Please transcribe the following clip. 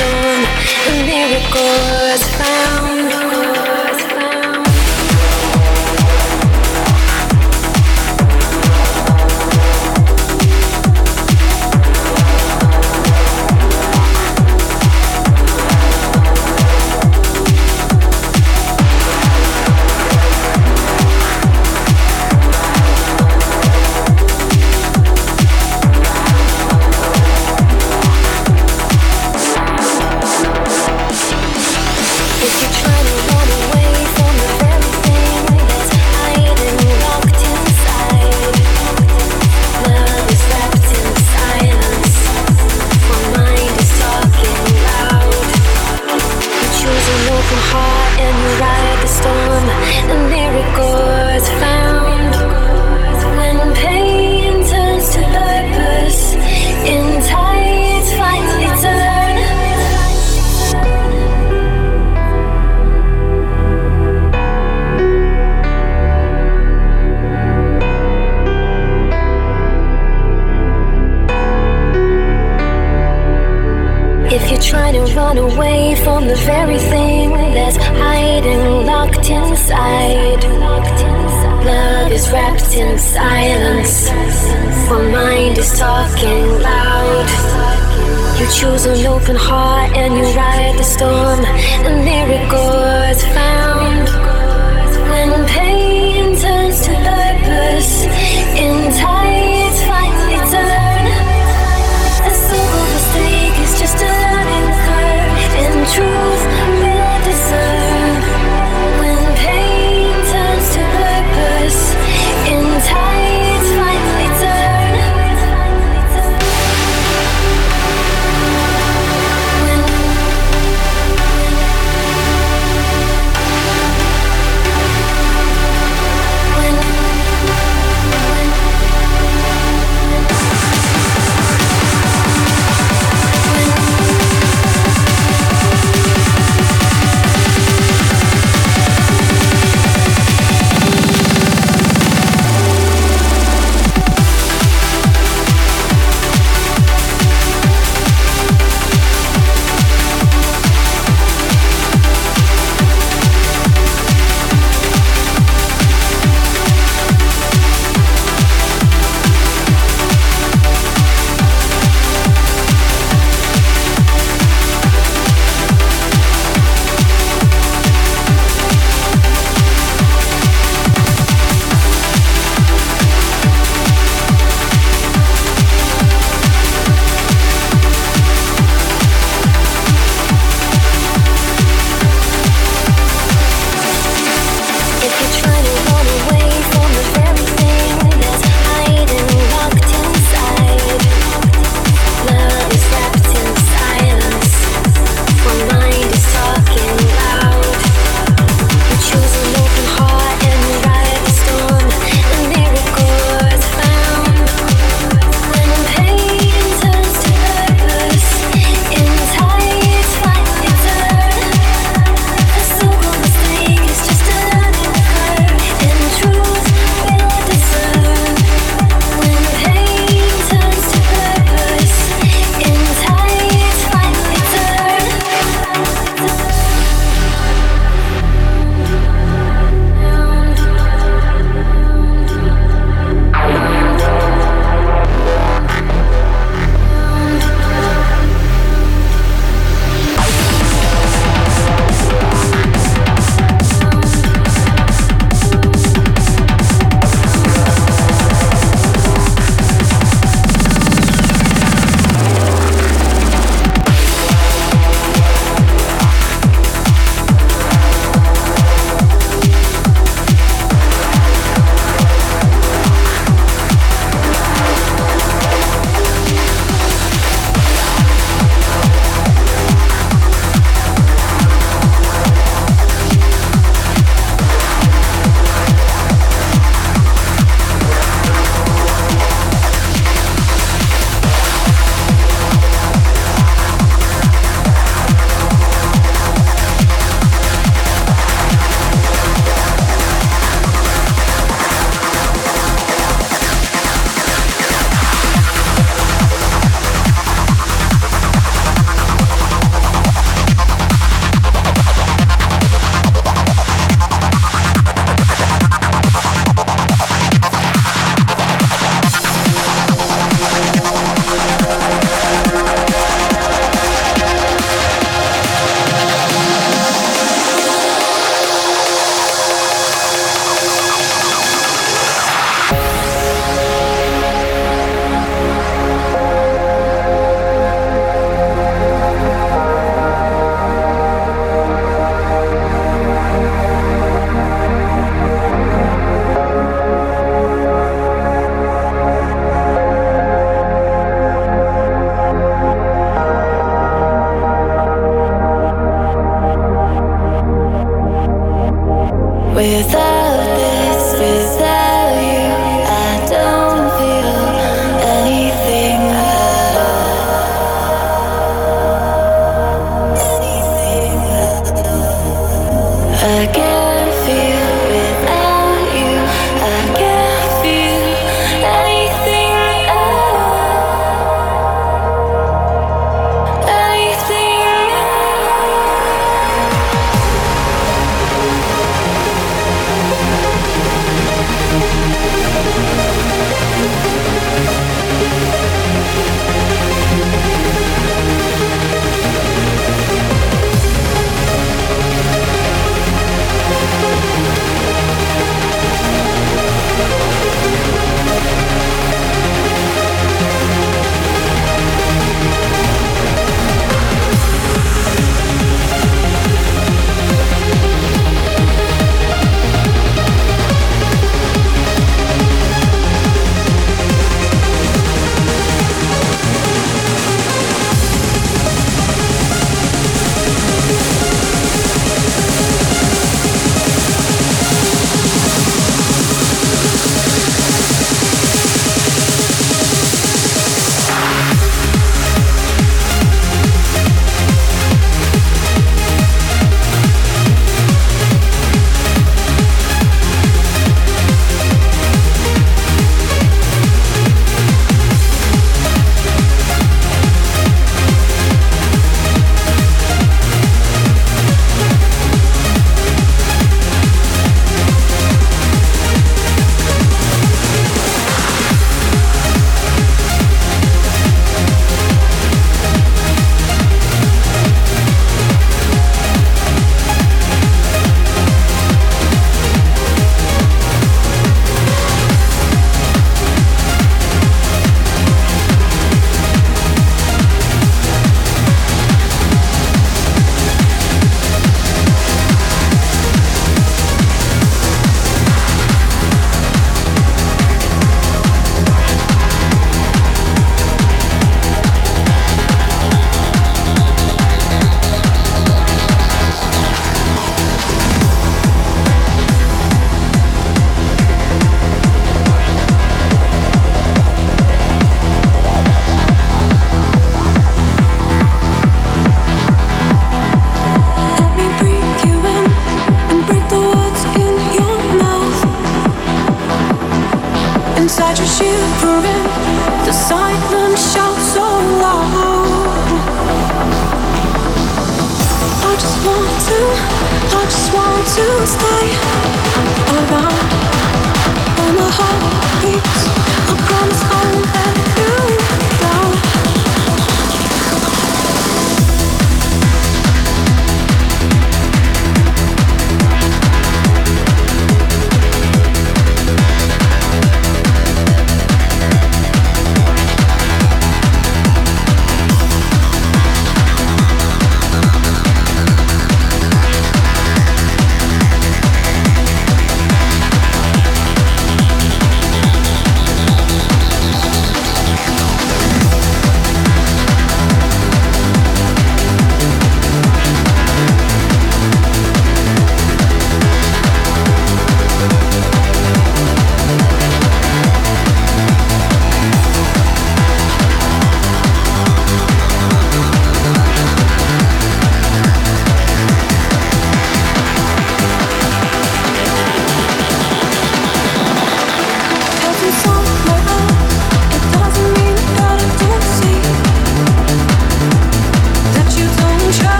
storm